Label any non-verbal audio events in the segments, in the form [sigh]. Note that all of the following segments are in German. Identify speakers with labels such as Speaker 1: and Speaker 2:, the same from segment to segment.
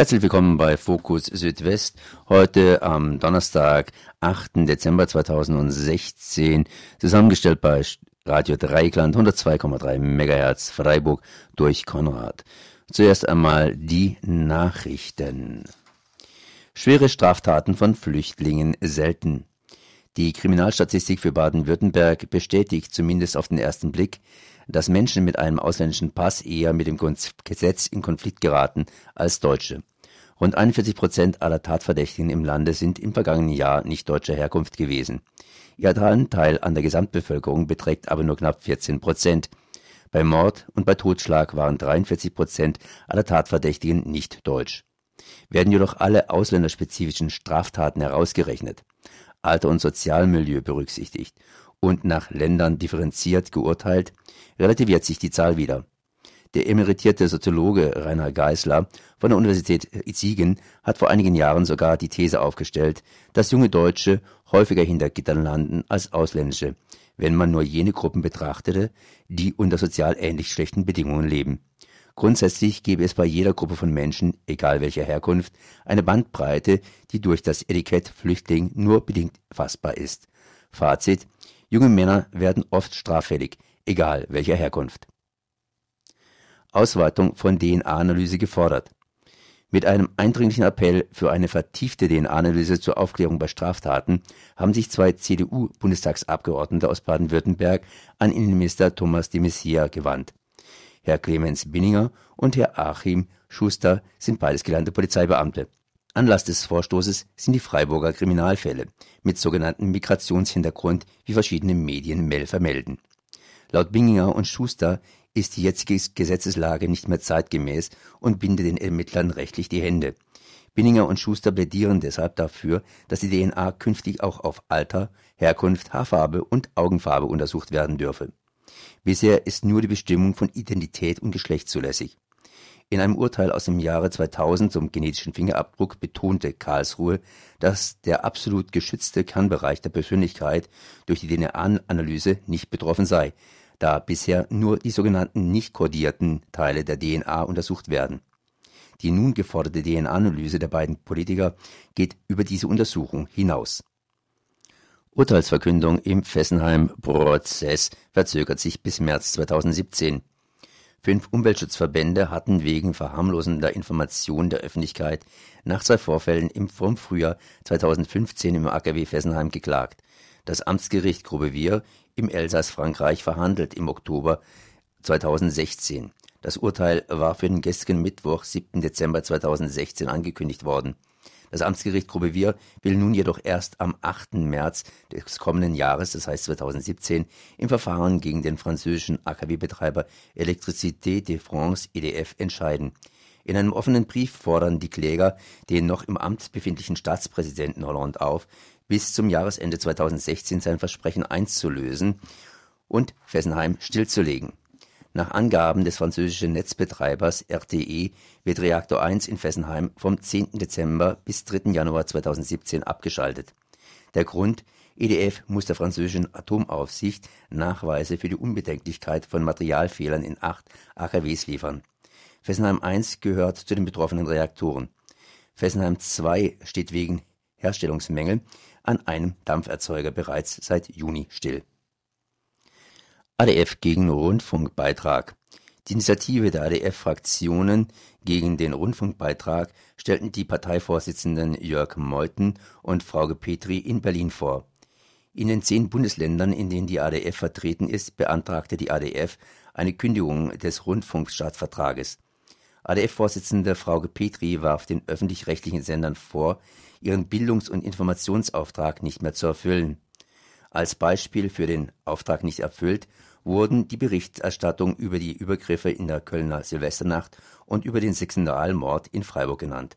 Speaker 1: Herzlich willkommen bei Fokus Südwest. Heute am Donnerstag, 8. Dezember 2016, zusammengestellt bei Radio Dreikland 102,3 MHz Freiburg durch Konrad. Zuerst einmal die Nachrichten. Schwere Straftaten von Flüchtlingen selten. Die Kriminalstatistik für Baden-Württemberg bestätigt zumindest auf den ersten Blick, dass Menschen mit einem ausländischen Pass eher mit dem Gesetz in Konflikt geraten als Deutsche. Rund 41 Prozent aller Tatverdächtigen im Lande sind im vergangenen Jahr nicht deutscher Herkunft gewesen. Ihr Anteil an der Gesamtbevölkerung beträgt aber nur knapp 14 Prozent. Bei Mord und bei Totschlag waren 43 Prozent aller Tatverdächtigen nicht deutsch. Werden jedoch alle ausländerspezifischen Straftaten herausgerechnet, Alter und Sozialmilieu berücksichtigt und nach Ländern differenziert geurteilt, relativiert sich die Zahl wieder. Der emeritierte Soziologe Rainer Geisler von der Universität Siegen hat vor einigen Jahren sogar die These aufgestellt, dass junge Deutsche häufiger hinter Gittern landen als ausländische, wenn man nur jene Gruppen betrachtete, die unter sozial ähnlich schlechten Bedingungen leben. Grundsätzlich gäbe es bei jeder Gruppe von Menschen, egal welcher Herkunft, eine Bandbreite, die durch das Etikett Flüchtling nur bedingt fassbar ist. Fazit Junge Männer werden oft straffällig, egal welcher Herkunft. Ausweitung von DNA-Analyse gefordert. Mit einem eindringlichen Appell für eine vertiefte DNA-Analyse zur Aufklärung bei Straftaten haben sich zwei CDU-Bundestagsabgeordnete aus Baden-Württemberg an Innenminister Thomas de Maizière gewandt. Herr Clemens Binninger und Herr Achim Schuster sind beides gelernte Polizeibeamte. Anlass des Vorstoßes sind die Freiburger Kriminalfälle mit sogenanntem Migrationshintergrund, wie verschiedene Medien vermelden. Laut Binninger und Schuster ist die jetzige Gesetzeslage nicht mehr zeitgemäß und bindet den Ermittlern rechtlich die Hände. Binninger und Schuster plädieren deshalb dafür, dass die DNA künftig auch auf Alter, Herkunft, Haarfarbe und Augenfarbe untersucht werden dürfe. Bisher ist nur die Bestimmung von Identität und Geschlecht zulässig. In einem Urteil aus dem Jahre 2000 zum genetischen Fingerabdruck betonte Karlsruhe, dass der absolut geschützte Kernbereich der Persönlichkeit durch die DNA-Analyse nicht betroffen sei, da bisher nur die sogenannten nicht kodierten Teile der DNA untersucht werden. Die nun geforderte DNA-Analyse der beiden Politiker geht über diese Untersuchung hinaus. Urteilsverkündung im Fessenheim-Prozess verzögert sich bis März 2017. Fünf Umweltschutzverbände hatten wegen verharmlosender Information der Öffentlichkeit nach zwei Vorfällen im vom Frühjahr 2015 im AKW Fessenheim geklagt. Das Amtsgericht Grubevir im Elsass Frankreich verhandelt im Oktober 2016. Das Urteil war für den gestrigen Mittwoch, 7. Dezember 2016 angekündigt worden. Das Amtsgericht Grubevir will nun jedoch erst am 8. März des kommenden Jahres, das heißt 2017, im Verfahren gegen den französischen AKW-Betreiber Électricité de France EDF entscheiden. In einem offenen Brief fordern die Kläger den noch im Amt befindlichen Staatspräsidenten Hollande auf, bis zum Jahresende 2016 sein Versprechen einzulösen und Fessenheim stillzulegen. Nach Angaben des französischen Netzbetreibers RTE wird Reaktor 1 in Fessenheim vom 10. Dezember bis 3. Januar 2017 abgeschaltet. Der Grund EDF muss der französischen Atomaufsicht Nachweise für die Unbedenklichkeit von Materialfehlern in acht AKWs liefern. Fessenheim 1 gehört zu den betroffenen Reaktoren. Fessenheim 2 steht wegen Herstellungsmängel an einem Dampferzeuger bereits seit Juni still. ADF gegen Rundfunkbeitrag. Die Initiative der ADF-Fraktionen gegen den Rundfunkbeitrag stellten die Parteivorsitzenden Jörg Meuthen und Frauke Petri in Berlin vor. In den zehn Bundesländern, in denen die ADF vertreten ist, beantragte die ADF eine Kündigung des Rundfunkstaatsvertrages. ADF-Vorsitzende Frauke Petri warf den öffentlich-rechtlichen Sendern vor, ihren Bildungs- und Informationsauftrag nicht mehr zu erfüllen. Als Beispiel für den Auftrag nicht erfüllt wurden die Berichterstattung über die Übergriffe in der Kölner Silvesternacht und über den Sexualmord in Freiburg genannt.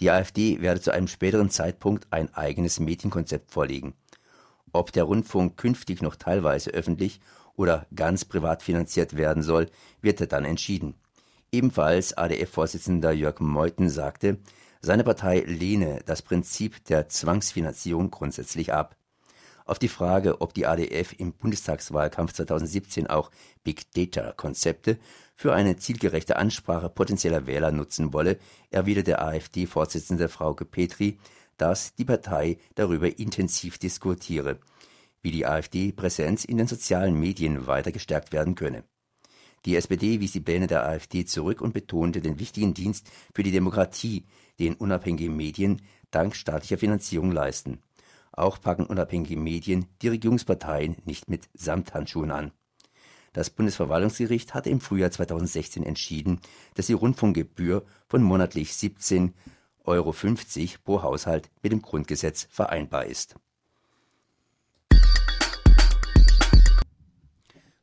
Speaker 1: Die AfD werde zu einem späteren Zeitpunkt ein eigenes Medienkonzept vorlegen. Ob der Rundfunk künftig noch teilweise öffentlich oder ganz privat finanziert werden soll, wird dann entschieden. Ebenfalls ADF-Vorsitzender Jörg Meuthen sagte, seine Partei lehne das Prinzip der Zwangsfinanzierung grundsätzlich ab. Auf die Frage, ob die ADF im Bundestagswahlkampf 2017 auch Big Data Konzepte für eine zielgerechte Ansprache potenzieller Wähler nutzen wolle, erwiderte AfD-Vorsitzende Frauke Petri, dass die Partei darüber intensiv diskutiere, wie die AfD-Präsenz in den sozialen Medien weiter gestärkt werden könne. Die SPD wies die Pläne der AfD zurück und betonte den wichtigen Dienst für die Demokratie, den unabhängige Medien dank staatlicher Finanzierung leisten. Auch packen unabhängige Medien die Regierungsparteien nicht mit Samthandschuhen an. Das Bundesverwaltungsgericht hatte im Frühjahr 2016 entschieden, dass die Rundfunkgebühr von monatlich 17,50 Euro pro Haushalt mit dem Grundgesetz vereinbar ist.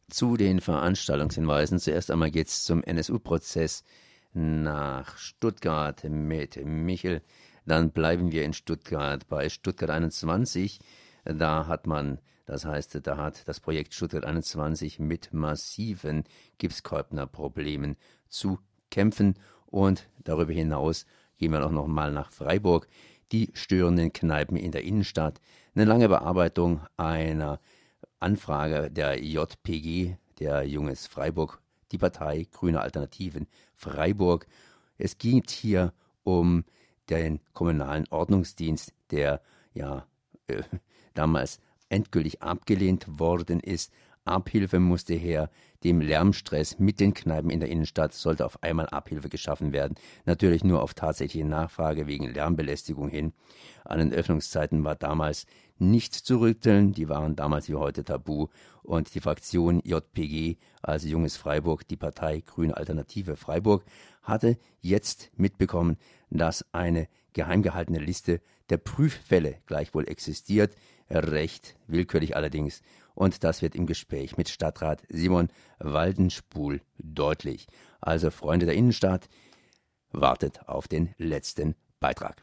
Speaker 1: Zu den Veranstaltungshinweisen. Zuerst einmal es zum NSU-Prozess nach Stuttgart mit Michel. Dann bleiben wir in Stuttgart bei Stuttgart 21. Da hat man, das heißt, da hat das Projekt Stuttgart 21 mit massiven Gipskolbner-Problemen zu kämpfen. Und darüber hinaus gehen wir auch noch mal nach Freiburg. Die störenden Kneipen in der Innenstadt. Eine lange Bearbeitung einer Anfrage der JPG, der Junges Freiburg, die Partei Grüne Alternativen Freiburg. Es geht hier um den kommunalen Ordnungsdienst, der ja äh, damals endgültig abgelehnt worden ist. Abhilfe musste her. Dem Lärmstress mit den Kneipen in der Innenstadt sollte auf einmal Abhilfe geschaffen werden. Natürlich nur auf tatsächliche Nachfrage wegen Lärmbelästigung hin. An den Öffnungszeiten war damals nicht zu rütteln. Die waren damals wie heute tabu. Und die Fraktion JPG, also Junges Freiburg, die Partei Grüne Alternative Freiburg, hatte jetzt mitbekommen, dass eine geheim gehaltene Liste der Prüffälle gleichwohl existiert, recht willkürlich allerdings, und das wird im Gespräch mit Stadtrat Simon Waldenspul deutlich. Also Freunde der Innenstadt, wartet auf den letzten Beitrag.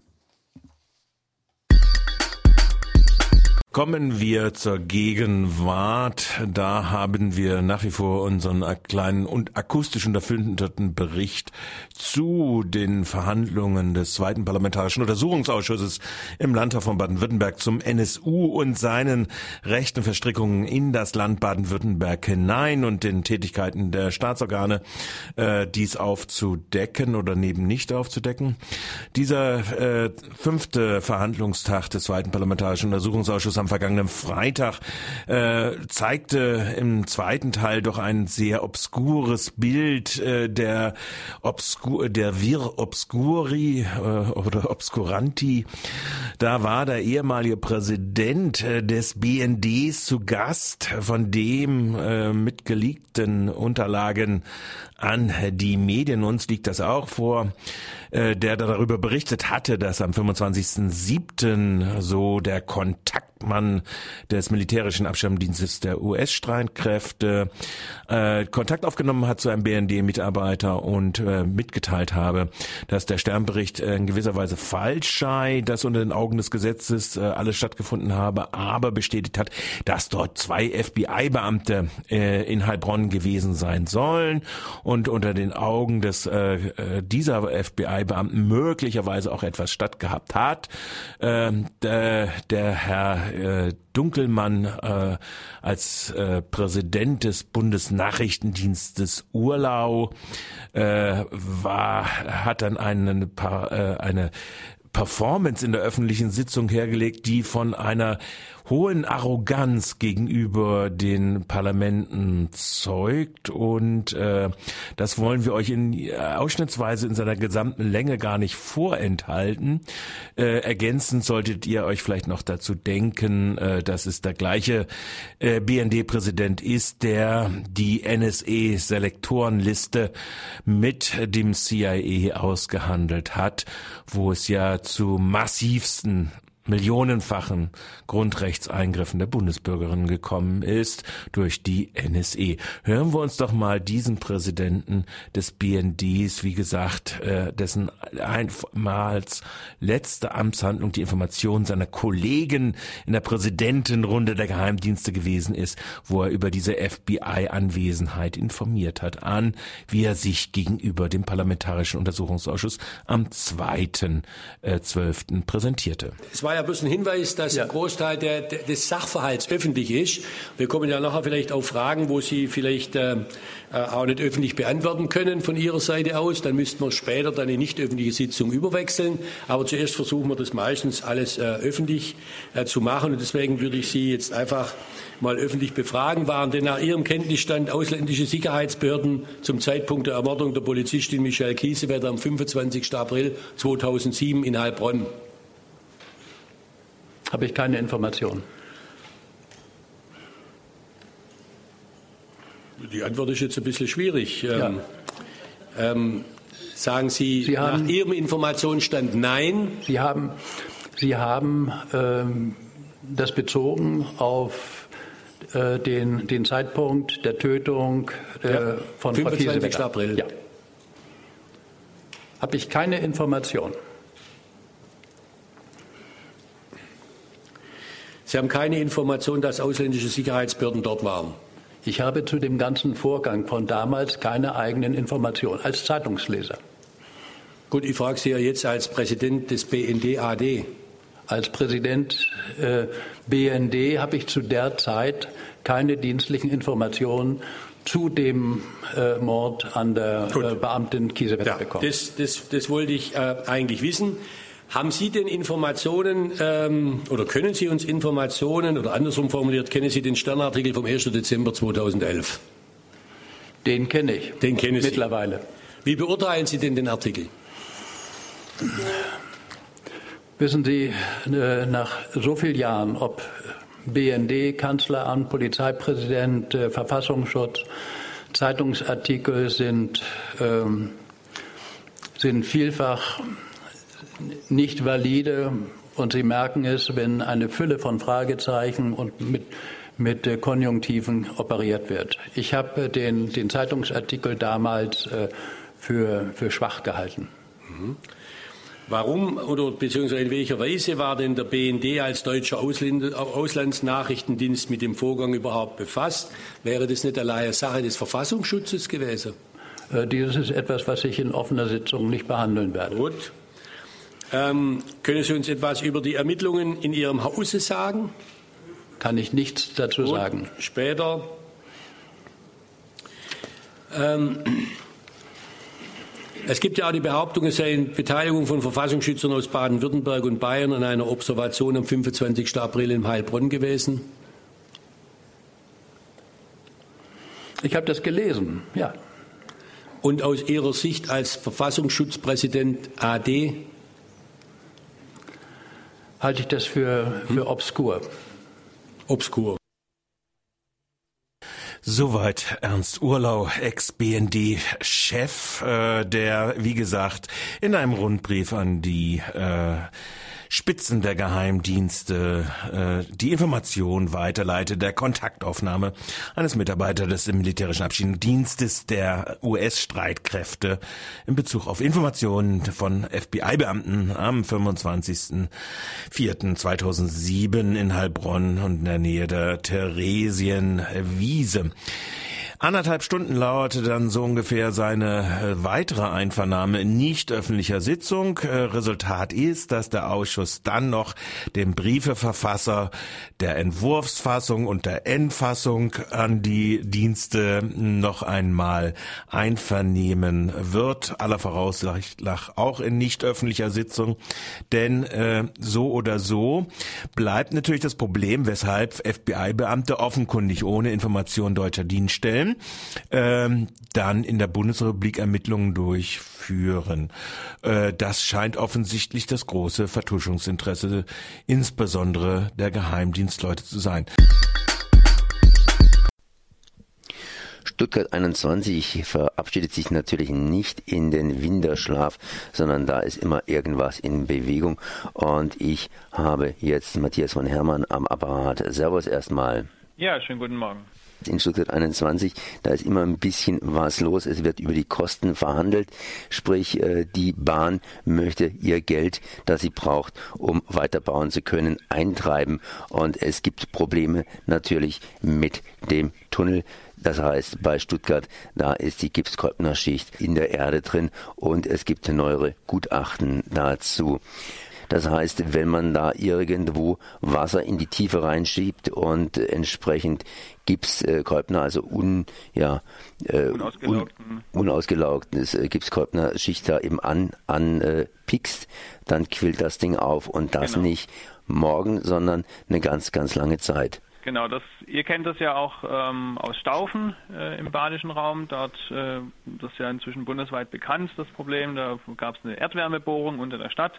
Speaker 2: Kommen wir zur Gegenwart. Da haben wir nach wie vor unseren kleinen und akustisch unterfilterten Bericht zu den Verhandlungen des zweiten Parlamentarischen Untersuchungsausschusses im Landtag von Baden-Württemberg zum NSU und seinen rechten Verstrickungen in das Land Baden-Württemberg hinein und den Tätigkeiten der Staatsorgane, äh, dies aufzudecken oder neben nicht aufzudecken. Dieser äh, fünfte Verhandlungstag des zweiten Parlamentarischen Untersuchungsausschusses am vergangenen Freitag äh, zeigte im zweiten Teil doch ein sehr obskures Bild äh, der obskur der Vir Obscuri äh, oder Obscuranti. Da war der ehemalige Präsident äh, des BNDs zu Gast, von dem äh, mit Unterlagen an die Medien, uns liegt das auch vor, äh, der darüber berichtet hatte, dass am 25.07. so der Kontaktmann des militärischen Abschirmdienstes der US-Streitkräfte äh, Kontakt aufgenommen hat zu einem BND-Mitarbeiter und äh, mitgeteilt habe, dass der Sternbericht in gewisser Weise falsch sei, dass unter den Augen des Gesetzes äh, alles stattgefunden habe, aber bestätigt hat, dass dort zwei FBI-Beamte äh, in Heilbronn gewesen sein sollen und unter den Augen des äh, äh dieser FBI-Beamten möglicherweise auch etwas stattgehabt hat. Ähm, der, der Herr äh, Dunkelmann äh, als äh, Präsident des Bundesnachrichtendienstes Urlau äh, war, hat dann einen, äh, eine Performance in der öffentlichen Sitzung hergelegt, die von einer hohen Arroganz gegenüber den Parlamenten zeugt und äh, das wollen wir euch in äh, ausschnittsweise in seiner gesamten Länge gar nicht vorenthalten. Äh, ergänzend solltet ihr euch vielleicht noch dazu denken, äh, dass es der gleiche äh, BND-Präsident ist, der die NSE-Selektorenliste mit dem CIA ausgehandelt hat, wo es ja zu massivsten millionenfachen Grundrechtseingriffen der Bundesbürgerin gekommen ist durch die NSE. Hören wir uns doch mal diesen Präsidenten des BNDs, wie gesagt, äh, dessen einmals letzte Amtshandlung die Information seiner Kollegen in der Präsidentenrunde der Geheimdienste gewesen ist, wo er über diese FBI-Anwesenheit informiert hat, an, wie er sich gegenüber dem Parlamentarischen Untersuchungsausschuss am 2.12. Äh, präsentierte.
Speaker 3: Es war ja bloß ein Hinweis, dass ja. ein Großteil der, des Sachverhalts öffentlich ist. Wir kommen ja nachher vielleicht auf Fragen, wo Sie vielleicht äh, äh, auch nicht öffentlich beantworten können von Ihrer Seite aus. Dann müssten wir später dann eine nicht öffentliche Sitzung überwechseln. Aber zuerst versuchen wir das meistens alles äh, öffentlich äh, zu machen. Und deswegen würde ich Sie jetzt einfach mal öffentlich befragen. Waren denn nach Ihrem Kenntnisstand ausländische Sicherheitsbehörden zum Zeitpunkt der Ermordung der Polizistin Michelle Kiesewetter am 25. April 2007 in Heilbronn
Speaker 4: habe ich keine Informationen.
Speaker 3: Die Antwort ist jetzt ein bisschen schwierig. Ja. Ähm, ähm, sagen Sie, Sie haben, nach Ihrem Informationsstand nein?
Speaker 4: Sie haben, Sie haben ähm, das bezogen auf äh, den, den Zeitpunkt der Tötung äh, ja. von
Speaker 3: 25. April. Ja.
Speaker 4: Habe ich keine Information.
Speaker 3: Sie haben keine Information, dass ausländische Sicherheitsbehörden dort waren.
Speaker 4: Ich habe zu dem ganzen Vorgang von damals keine eigenen Informationen als Zeitungsleser.
Speaker 3: Gut, ich frage Sie ja jetzt als Präsident des BND AD.
Speaker 4: Als Präsident äh, BND habe ich zu der Zeit keine dienstlichen Informationen zu dem äh, Mord an der äh, Beamtin Kiesewetter ja, bekommen.
Speaker 3: Das, das, das wollte ich äh, eigentlich wissen. Haben Sie denn Informationen ähm, oder können Sie uns Informationen oder andersrum formuliert, kennen Sie den Sternartikel vom 1. Dezember 2011?
Speaker 4: Den kenne ich.
Speaker 3: Den kenne ich
Speaker 4: mittlerweile.
Speaker 3: Wie beurteilen Sie denn den Artikel?
Speaker 4: Wissen Sie, äh, nach so vielen Jahren, ob BND, Kanzleramt, Polizeipräsident, äh, Verfassungsschutz, Zeitungsartikel sind, ähm, sind vielfach nicht valide und Sie merken es, wenn eine Fülle von Fragezeichen und mit, mit äh, Konjunktiven operiert wird. Ich habe äh, den, den Zeitungsartikel damals äh, für, für schwach gehalten. Mhm.
Speaker 3: Warum oder beziehungsweise in welcher Weise war denn der BND als deutscher Ausland, Auslandsnachrichtendienst mit dem Vorgang überhaupt befasst? Wäre das nicht alleine Sache des Verfassungsschutzes gewesen?
Speaker 4: Dieses ist etwas, was ich in offener Sitzung nicht behandeln werde.
Speaker 3: Gut. Ähm, können Sie uns etwas über die Ermittlungen in Ihrem Hause sagen?
Speaker 4: Kann ich nichts dazu Gut, sagen.
Speaker 3: Später. Ähm, es gibt ja auch die Behauptung, es sei in Beteiligung von Verfassungsschützern aus Baden-Württemberg und Bayern an einer Observation am 25. April in Heilbronn gewesen.
Speaker 4: Ich habe das gelesen, ja.
Speaker 3: Und aus Ihrer Sicht als Verfassungsschutzpräsident AD
Speaker 4: halte ich das für, für hm? obskur.
Speaker 3: Obskur.
Speaker 2: Soweit Ernst Urlau, Ex-BND-Chef, äh, der, wie gesagt, in einem Rundbrief an die äh, Spitzen der Geheimdienste äh, die Information weiterleitet der Kontaktaufnahme eines Mitarbeiters des militärischen Abschieddienstes der US-Streitkräfte in Bezug auf Informationen von FBI-Beamten am 25.04.2007 in Heilbronn und in der Nähe der Theresienwiese. Anderthalb Stunden dauerte dann so ungefähr seine äh, weitere Einvernahme in nicht öffentlicher Sitzung. Äh, Resultat ist, dass der Ausschuss dann noch dem Briefeverfasser der Entwurfsfassung und der Endfassung an die Dienste noch einmal einvernehmen wird, aller Voraussicht nach auch in nicht öffentlicher Sitzung. Denn äh, so oder so bleibt natürlich das Problem, weshalb FBI-Beamte offenkundig ohne Information deutscher Dienststellen Stellen ähm, dann in der Bundesrepublik Ermittlungen durchführen. Äh, das scheint offensichtlich das große Vertuschungsinteresse insbesondere der Geheimdienstleute zu sein.
Speaker 1: Stuttgart 21 verabschiedet sich natürlich nicht in den Winterschlaf, sondern da ist immer irgendwas in Bewegung. Und ich habe jetzt Matthias von Hermann am Apparat. Servus erstmal.
Speaker 5: Ja, schönen guten Morgen
Speaker 1: in Stuttgart 21, da ist immer ein bisschen was los. Es wird über die Kosten verhandelt, sprich äh, die Bahn möchte ihr Geld, das sie braucht, um weiterbauen zu können, eintreiben und es gibt Probleme natürlich mit dem Tunnel. Das heißt, bei Stuttgart, da ist die Gipskolbner-Schicht in der Erde drin und es gibt neuere Gutachten dazu. Das heißt, wenn man da irgendwo Wasser in die Tiefe reinschiebt und entsprechend Gipskolbner, also un, ja, äh, un, unausgelaugtes äh, Gipskolbner Schicht da eben an, an äh, pickst, dann quillt das Ding auf und das genau. nicht morgen, sondern eine ganz, ganz lange Zeit.
Speaker 5: Genau, das, ihr kennt das ja auch ähm, aus Staufen äh, im badischen Raum. Dort, äh, das ist ja inzwischen bundesweit bekannt, das Problem. Da gab es eine Erdwärmebohrung unter der Stadt.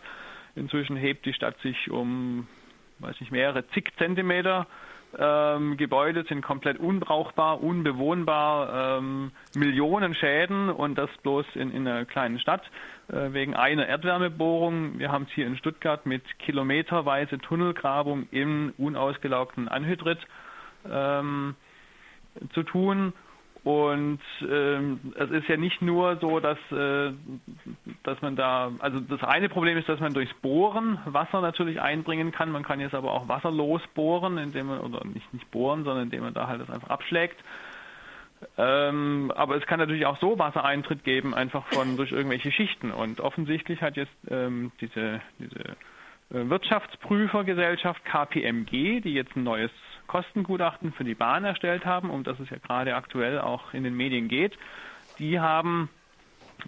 Speaker 5: Inzwischen hebt die Stadt sich um, weiß nicht, mehrere zig Zentimeter. Ähm, Gebäude sind komplett unbrauchbar, unbewohnbar, ähm, Millionen Schäden und das bloß in, in einer kleinen Stadt äh, wegen einer Erdwärmebohrung. Wir haben es hier in Stuttgart mit kilometerweise Tunnelgrabung im unausgelaugten Anhydrit ähm, zu tun und ähm, es ist ja nicht nur so, dass, äh, dass man da, also das eine Problem ist, dass man durchs Bohren Wasser natürlich einbringen kann. Man kann jetzt aber auch wasserlos bohren, indem man, oder nicht, nicht bohren, sondern indem man da halt das einfach abschlägt. Ähm, aber es kann natürlich auch so Wassereintritt geben, einfach von durch irgendwelche Schichten. Und offensichtlich hat jetzt ähm, diese, diese äh, Wirtschaftsprüfergesellschaft KPMG, die jetzt ein neues Kostengutachten für die Bahn erstellt haben, um das es ja gerade aktuell auch in den Medien geht. Die haben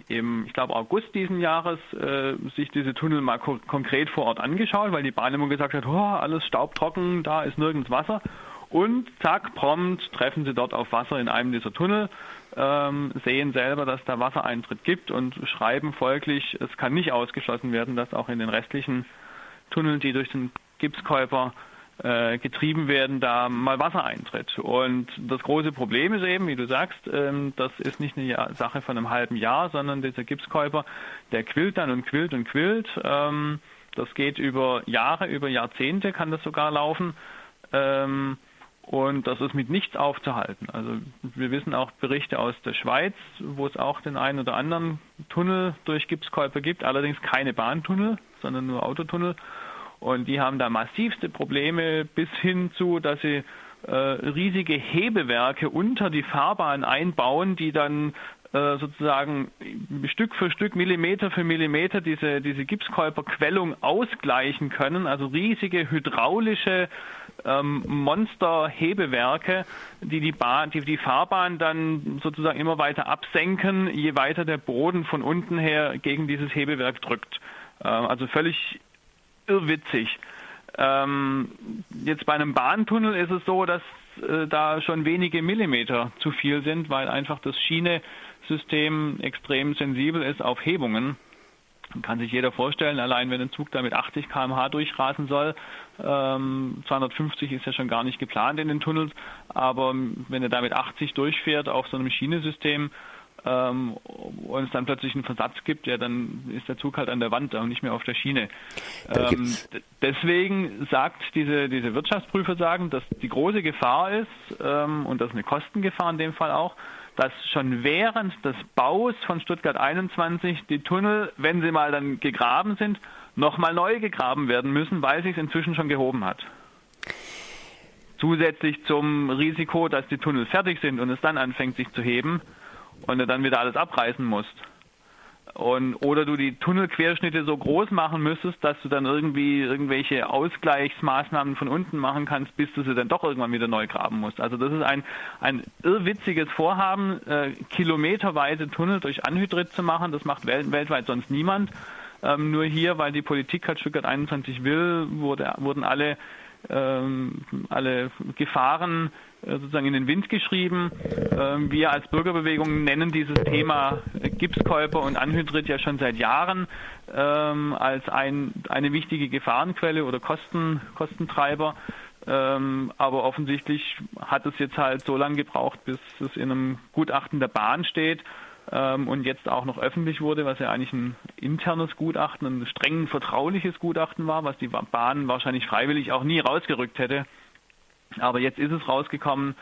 Speaker 5: im, ich glaube, August diesen Jahres äh, sich diese Tunnel mal ko konkret vor Ort angeschaut, weil die Bahn immer gesagt hat, oh, alles staubtrocken, da ist nirgends Wasser. Und zack, prompt treffen sie dort auf Wasser in einem dieser Tunnel, ähm, sehen selber, dass da Wassereintritt gibt und schreiben folglich, es kann nicht ausgeschlossen werden, dass auch in den restlichen Tunneln, die durch den Gipskäuper äh, getrieben werden, da mal Wasser eintritt. Und das große Problem ist eben, wie du sagst, ähm, das ist nicht eine Sache von einem halben Jahr, sondern dieser Gipskäuper, der quillt dann und quillt und quillt. Ähm, das geht über Jahre, über Jahrzehnte kann das sogar laufen. Ähm, und das ist mit nichts aufzuhalten. Also wir wissen auch Berichte aus der Schweiz, wo es auch den einen oder anderen Tunnel durch Gipskäuper gibt, allerdings keine Bahntunnel, sondern nur Autotunnel. Und die haben da massivste Probleme bis hin zu, dass sie äh, riesige Hebewerke unter die Fahrbahn einbauen, die dann äh, sozusagen Stück für Stück, Millimeter für Millimeter diese, diese Gipskäuperquellung ausgleichen können. Also riesige hydraulische ähm, Monster-Hebewerke, die die, Bahn, die die Fahrbahn dann sozusagen immer weiter absenken, je weiter der Boden von unten her gegen dieses Hebewerk drückt. Äh, also völlig irrwitzig. Ähm, jetzt bei einem Bahntunnel ist es so, dass äh, da schon wenige Millimeter zu viel sind, weil einfach das Schienesystem extrem sensibel ist auf Hebungen. Kann sich jeder vorstellen, allein wenn ein Zug da mit 80 km/h durchrasen soll, ähm, 250 ist ja schon gar nicht geplant in den Tunnels, aber wenn er da mit 80 durchfährt auf so einem Schienesystem, ähm, und es dann plötzlich einen Versatz gibt, ja, dann ist der Zug halt an der Wand und nicht mehr auf der Schiene. Ähm, deswegen sagt diese, diese Wirtschaftsprüfer sagen, dass die große Gefahr ist, ähm, und das ist eine Kostengefahr in dem Fall auch, dass schon während des Baus von Stuttgart 21 die Tunnel, wenn sie mal dann gegraben sind, nochmal neu gegraben werden müssen, weil sich es inzwischen schon gehoben hat. Zusätzlich zum Risiko, dass die Tunnel fertig sind und es dann anfängt sich zu heben, und du dann wieder alles abreißen musst. Und, oder du die Tunnelquerschnitte so groß machen müsstest, dass du dann irgendwie irgendwelche Ausgleichsmaßnahmen von unten machen kannst, bis du sie dann doch irgendwann wieder neu graben musst. Also das ist ein, ein irrwitziges Vorhaben, äh, kilometerweise Tunnel durch Anhydrit zu machen. Das macht wel weltweit sonst niemand. Ähm, nur hier, weil die Politik halt Stuttgart 21 will, wurde, wurden alle, alle Gefahren äh, sozusagen in den Wind geschrieben. Ähm, wir als Bürgerbewegung nennen dieses Thema Gipskäuper und Anhydrit ja schon seit Jahren ähm, als ein, eine wichtige Gefahrenquelle oder Kosten, Kostentreiber. Ähm, aber offensichtlich hat es jetzt halt so lange gebraucht, bis es in einem Gutachten der Bahn steht ähm, und jetzt auch noch öffentlich wurde, was ja eigentlich ein internes Gutachten, ein streng vertrauliches Gutachten war, was die Bahn wahrscheinlich freiwillig auch nie rausgerückt hätte. Aber jetzt ist es rausgekommen.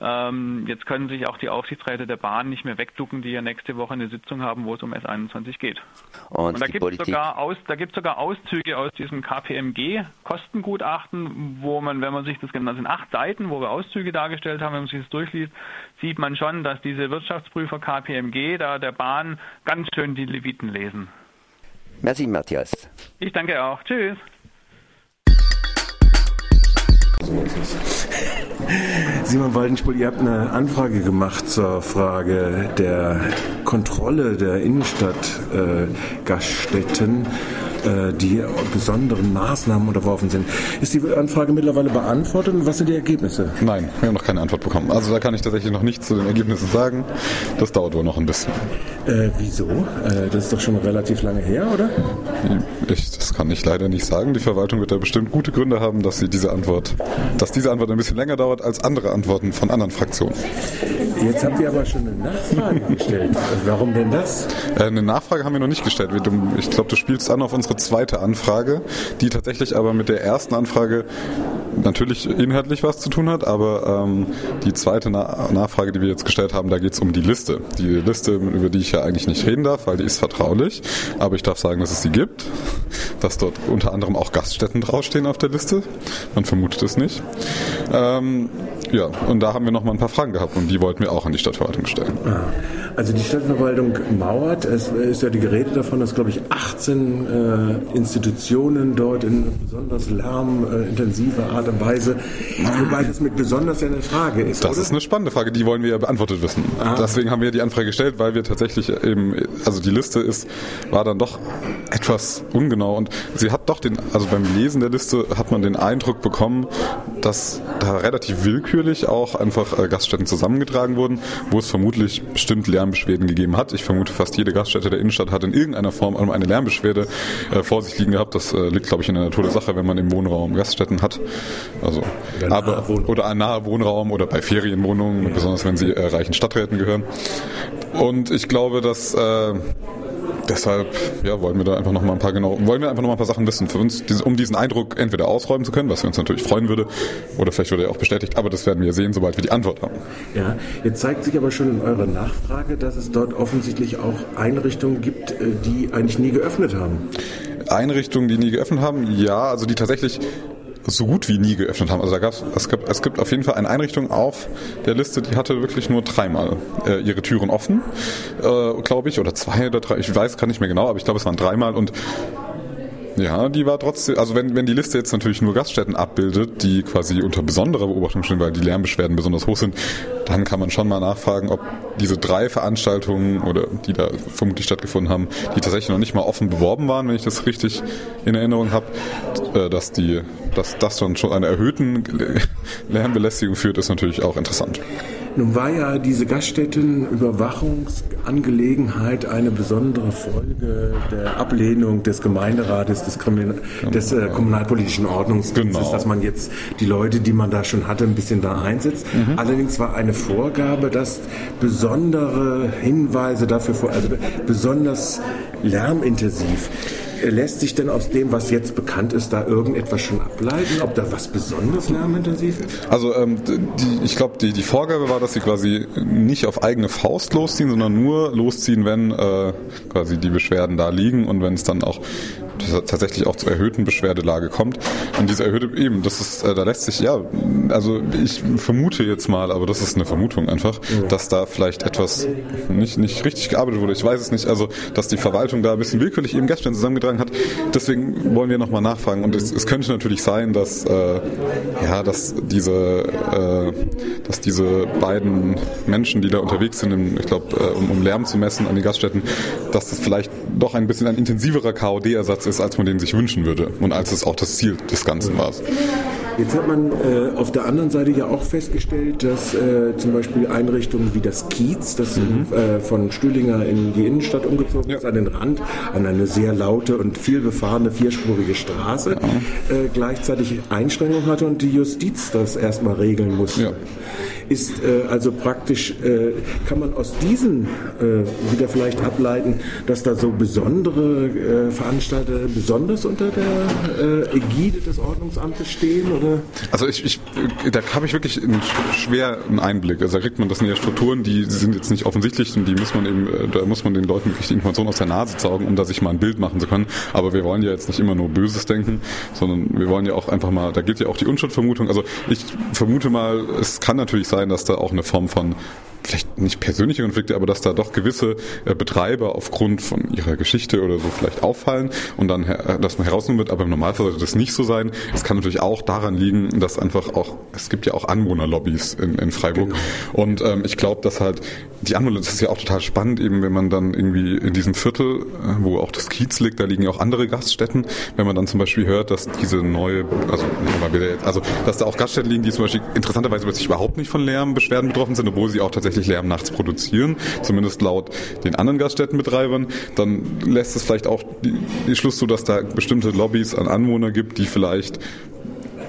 Speaker 5: Ähm, jetzt können sich auch die Aufsichtsräte der Bahn nicht mehr wegducken, die ja nächste Woche eine Sitzung haben, wo es um S21 geht. Und, Und da gibt es sogar, aus, sogar Auszüge aus diesem KPMG-Kostengutachten, wo man, wenn man sich das, das sind acht Seiten, wo wir Auszüge dargestellt haben, wenn man sich das durchliest, sieht man schon, dass diese Wirtschaftsprüfer KPMG da der Bahn ganz schön die Leviten lesen.
Speaker 1: Merci, Matthias.
Speaker 5: Ich danke auch. Tschüss. [laughs]
Speaker 6: Simon Waldenspul, ihr habt eine Anfrage gemacht zur Frage der Kontrolle der Innenstadtgaststätten. Äh, die besonderen Maßnahmen unterworfen sind. Ist die Anfrage mittlerweile beantwortet und was sind die Ergebnisse?
Speaker 7: Nein, wir haben noch keine Antwort bekommen. Also da kann ich tatsächlich noch nichts zu den Ergebnissen sagen. Das dauert wohl noch ein bisschen.
Speaker 6: Äh, wieso? Äh, das ist doch schon relativ lange her, oder?
Speaker 7: Ich, das kann ich leider nicht sagen. Die Verwaltung wird da bestimmt gute Gründe haben, dass sie diese Antwort, dass diese Antwort ein bisschen länger dauert als andere Antworten von anderen Fraktionen.
Speaker 6: Jetzt habt ihr aber schon eine Nachfrage gestellt. Warum denn das?
Speaker 7: Äh, eine Nachfrage haben wir noch nicht gestellt. Ich glaube, du spielst an auf unsere zweite Anfrage, die tatsächlich aber mit der ersten Anfrage natürlich inhaltlich was zu tun hat, aber ähm, die zweite Na Nachfrage, die wir jetzt gestellt haben, da geht es um die Liste. Die Liste, über die ich ja eigentlich nicht reden darf, weil die ist vertraulich, aber ich darf sagen, dass es sie gibt, dass dort unter anderem auch Gaststätten draufstehen auf der Liste. Man vermutet es nicht. Ähm, ja, und da haben wir noch mal ein paar Fragen gehabt und die wollten wir auch an die Stadtverwaltung stellen. Ah,
Speaker 6: also die Stadtverwaltung mauert, es ist ja die Gerede davon, dass glaube ich 18 äh, Institutionen dort in besonders lärmintensiver Art und Weise, wobei das mit besonders ja eine Frage ist.
Speaker 7: Das
Speaker 6: oder?
Speaker 7: ist eine spannende Frage, die wollen wir ja beantwortet wissen. Ah. Deswegen haben wir die Anfrage gestellt, weil wir tatsächlich eben, also die Liste ist, war dann doch etwas ungenau und sie hat doch den, also beim Lesen der Liste hat man den Eindruck bekommen, dass da relativ willkürlich auch einfach äh, Gaststätten zusammengetragen wurden, wo es vermutlich bestimmt Lärmbeschwerden gegeben hat. Ich vermute, fast jede Gaststätte der Innenstadt hat in irgendeiner Form eine Lärmbeschwerde äh, vor sich liegen gehabt. Das äh, liegt, glaube ich, in der Natur der Sache, wenn man im Wohnraum Gaststätten hat. Also, aber, oder ein naher Wohnraum oder bei Ferienwohnungen, ja. besonders wenn sie äh, reichen Stadträten gehören. Und ich glaube, dass äh, deshalb ja, wollen wir da einfach noch mal ein paar genau, wollen wir einfach noch mal ein paar Sachen wissen für uns, um diesen Eindruck entweder ausräumen zu können, was wir uns natürlich freuen würde, oder vielleicht wird er auch bestätigt, aber das werden wir sehen, sobald wir die Antwort haben.
Speaker 6: Ja, jetzt zeigt sich aber schon in eurer Nachfrage, dass es dort offensichtlich auch Einrichtungen gibt, äh, die eigentlich nie geöffnet haben.
Speaker 7: Einrichtungen, die nie geöffnet haben, ja, also die tatsächlich so gut wie nie geöffnet haben. Also da gab's, es, gibt, es gibt auf jeden Fall eine Einrichtung auf der Liste, die hatte wirklich nur dreimal äh, ihre Türen offen, äh, glaube ich, oder zwei oder drei, ich weiß gar nicht mehr genau, aber ich glaube, es waren dreimal und ja, die war trotzdem, also wenn, wenn die Liste jetzt natürlich nur Gaststätten abbildet, die quasi unter besonderer Beobachtung stehen, weil die Lärmbeschwerden besonders hoch sind, dann kann man schon mal nachfragen, ob diese drei Veranstaltungen oder die da vermutlich stattgefunden haben, die tatsächlich noch nicht mal offen beworben waren, wenn ich das richtig in Erinnerung habe, äh, dass die, dass das dann schon einer erhöhten [laughs] Lärmbelästigung führt, ist natürlich auch interessant.
Speaker 6: Nun war ja diese Gaststättenüberwachungsangelegenheit eine besondere Folge der Ablehnung des Gemeinderates des, Krimin des äh, kommunalpolitischen Ordnungsdienstes, genau. dass man jetzt die Leute, die man da schon hatte, ein bisschen da einsetzt. Mhm. Allerdings war eine Vorgabe, dass besondere Hinweise dafür vor, also besonders lärmintensiv Lässt sich denn aus dem, was jetzt bekannt ist, da irgendetwas schon ableiten, ob da was besonders lärmintensiv ist?
Speaker 7: Also ähm, die, ich glaube, die, die Vorgabe war, dass sie quasi nicht auf eigene Faust losziehen, sondern nur losziehen, wenn äh, quasi die Beschwerden da liegen und wenn es dann auch tatsächlich auch zur erhöhten Beschwerdelage kommt. Und diese erhöhte, eben, das ist, äh, da lässt sich, ja, also ich vermute jetzt mal, aber das ist eine Vermutung einfach, dass da vielleicht etwas nicht, nicht richtig gearbeitet wurde. Ich weiß es nicht, also dass die Verwaltung da ein bisschen willkürlich eben Gaststätten zusammengetragen hat. Deswegen wollen wir nochmal nachfragen. Und es, es, könnte natürlich sein, dass, äh, ja, dass diese, äh, dass diese beiden Menschen, die da unterwegs sind, im, ich glaube, äh, um, um Lärm zu messen an den Gaststätten, dass das vielleicht doch ein bisschen ein intensiverer KOD-Ersatz ist, als man den sich wünschen würde und als es auch das Ziel des Ganzen war.
Speaker 6: Jetzt hat man äh, auf der anderen Seite ja auch festgestellt, dass äh, zum Beispiel Einrichtungen wie das Kiez, das mhm. äh, von Stühlinger in die Innenstadt umgezogen ja. ist, an den Rand, an eine sehr laute und viel befahrene vierspurige Straße, ja. Äh, gleichzeitig Einschränkungen hatte und die Justiz das erstmal regeln musste. Ja ist äh, also praktisch, äh, kann man aus diesen äh, wieder vielleicht ableiten, dass da so besondere äh, Veranstalter besonders unter der äh, Ägide des Ordnungsamtes stehen? Oder?
Speaker 7: Also ich, ich da habe ich wirklich einen schweren Einblick. Also da kriegt man das sind ja Strukturen, die sind jetzt nicht offensichtlich und die muss man eben, da muss man den Leuten wirklich die Information aus der Nase saugen, um da sich mal ein Bild machen zu können. Aber wir wollen ja jetzt nicht immer nur Böses denken, sondern wir wollen ja auch einfach mal, da gilt ja auch die Unschuldvermutung. Also ich vermute mal, es kann natürlich sein, dass da auch eine Form von vielleicht nicht persönliche Konflikte, aber dass da doch gewisse äh, Betreiber aufgrund von ihrer Geschichte oder so vielleicht auffallen und dann, äh, dass man herausnehmen wird, aber im Normalfall sollte das nicht so sein. Es kann natürlich auch daran liegen, dass einfach auch, es gibt ja auch Anwohnerlobbys in, in Freiburg genau. und ähm, ich glaube, dass halt die Anwohner, das ist ja auch total spannend, eben wenn man dann irgendwie in diesem Viertel, äh, wo auch das Kiez liegt, da liegen ja auch andere Gaststätten, wenn man dann zum Beispiel hört, dass diese neue, also, also dass da auch Gaststätten liegen, die zum Beispiel interessanterweise sich überhaupt nicht von Lärmbeschwerden betroffen sind, obwohl sie auch tatsächlich Lärm nachts produzieren, zumindest laut den anderen Gaststättenbetreibern, dann lässt es vielleicht auch die Schluss zu, dass da bestimmte Lobbys an Anwohner gibt, die vielleicht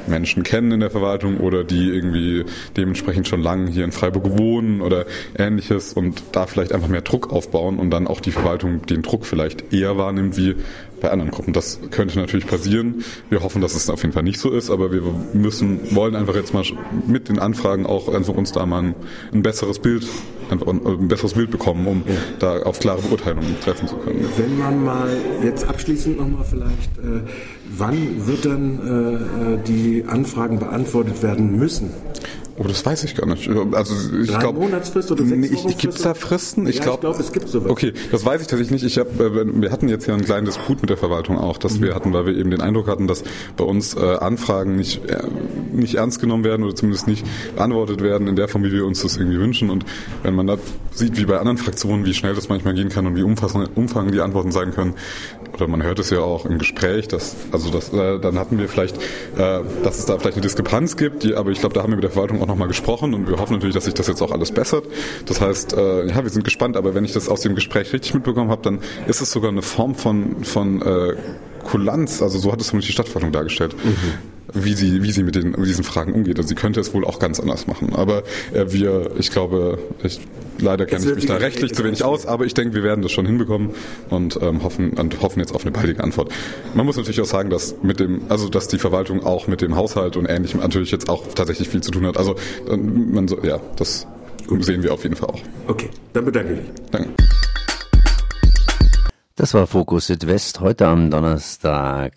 Speaker 7: Menschen kennen in der Verwaltung oder die irgendwie dementsprechend schon lange hier in Freiburg wohnen oder ähnliches und da vielleicht einfach mehr Druck aufbauen und dann auch die Verwaltung den Druck vielleicht eher wahrnimmt wie bei anderen Gruppen. Das könnte natürlich passieren. Wir hoffen, dass es auf jeden Fall nicht so ist, aber wir müssen, wollen einfach jetzt mal mit den Anfragen auch einfach uns da mal ein, ein besseres Bild, ein, besseres Bild bekommen, um ja. da auf klare Beurteilungen treffen zu können.
Speaker 6: Wenn man mal jetzt abschließend nochmal vielleicht, äh, wann wird dann äh, äh die Anfragen beantwortet werden müssen?
Speaker 7: Oh, das weiß ich gar nicht. Also ich glaube,
Speaker 6: Monatsfrist oder sechs
Speaker 7: ich, ich, Gibt es da Fristen?
Speaker 6: Ich ja, glaube, glaub, es gibt sowas.
Speaker 7: Okay, das weiß ich tatsächlich nicht. Ich hab, äh, wir hatten jetzt ja einen kleinen Disput mit der Verwaltung auch, dass mhm. wir hatten, weil wir eben den Eindruck hatten, dass bei uns äh, Anfragen nicht äh, nicht ernst genommen werden oder zumindest nicht beantwortet werden in der Form, wie wir uns das irgendwie wünschen. Und wenn man da sieht, wie bei anderen Fraktionen, wie schnell das manchmal gehen kann und wie umfassend umfangend die Antworten sein können, oder man hört es ja auch im Gespräch, dass also das, äh, dann hatten wir vielleicht, äh, dass es da vielleicht eine Diskrepanz gibt, die, aber ich glaube, da haben wir mit der Verwaltung auch nochmal gesprochen und wir hoffen natürlich, dass sich das jetzt auch alles bessert. Das heißt, äh, ja, wir sind gespannt, aber wenn ich das aus dem Gespräch richtig mitbekommen habe, dann ist es sogar eine Form von, von äh, Kulanz, also so hat es zumindest die Stadtverwaltung dargestellt. Mhm wie sie, wie sie mit, den, mit diesen Fragen umgeht. Also sie könnte es wohl auch ganz anders machen. Aber äh, wir, ich glaube, ich, leider kenne ich mich da rechtlich zu wenig aus, aber ich denke, wir werden das schon hinbekommen und ähm, hoffen, und hoffen jetzt auf eine baldige Antwort. Man muss natürlich auch sagen, dass mit dem, also dass die Verwaltung auch mit dem Haushalt und ähnlichem natürlich jetzt auch tatsächlich viel zu tun hat. Also man so, ja, das Gut. sehen wir auf jeden Fall auch.
Speaker 6: Okay, dann bedanke ich mich.
Speaker 7: Danke.
Speaker 1: Das war Fokus Südwest heute am Donnerstag.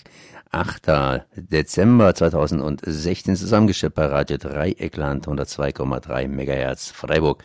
Speaker 1: 8. Dezember 2016 zusammengestellt bei Radio Dreieckland 102,3 MHz Freiburg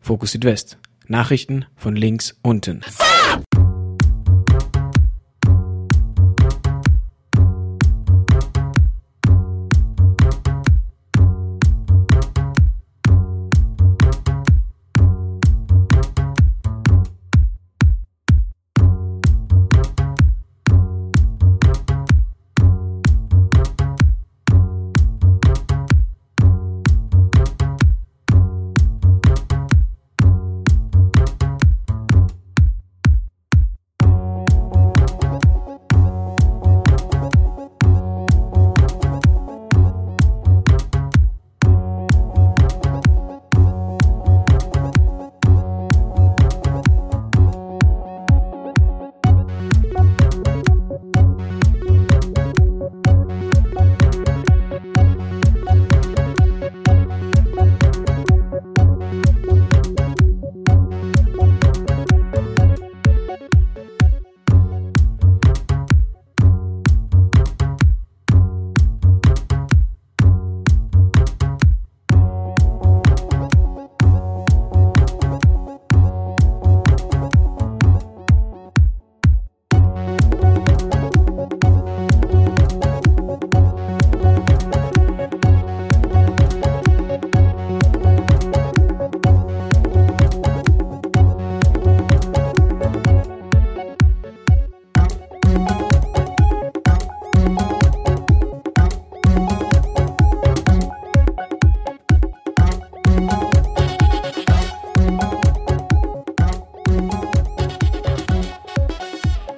Speaker 8: Fokus Südwest. Nachrichten von links unten.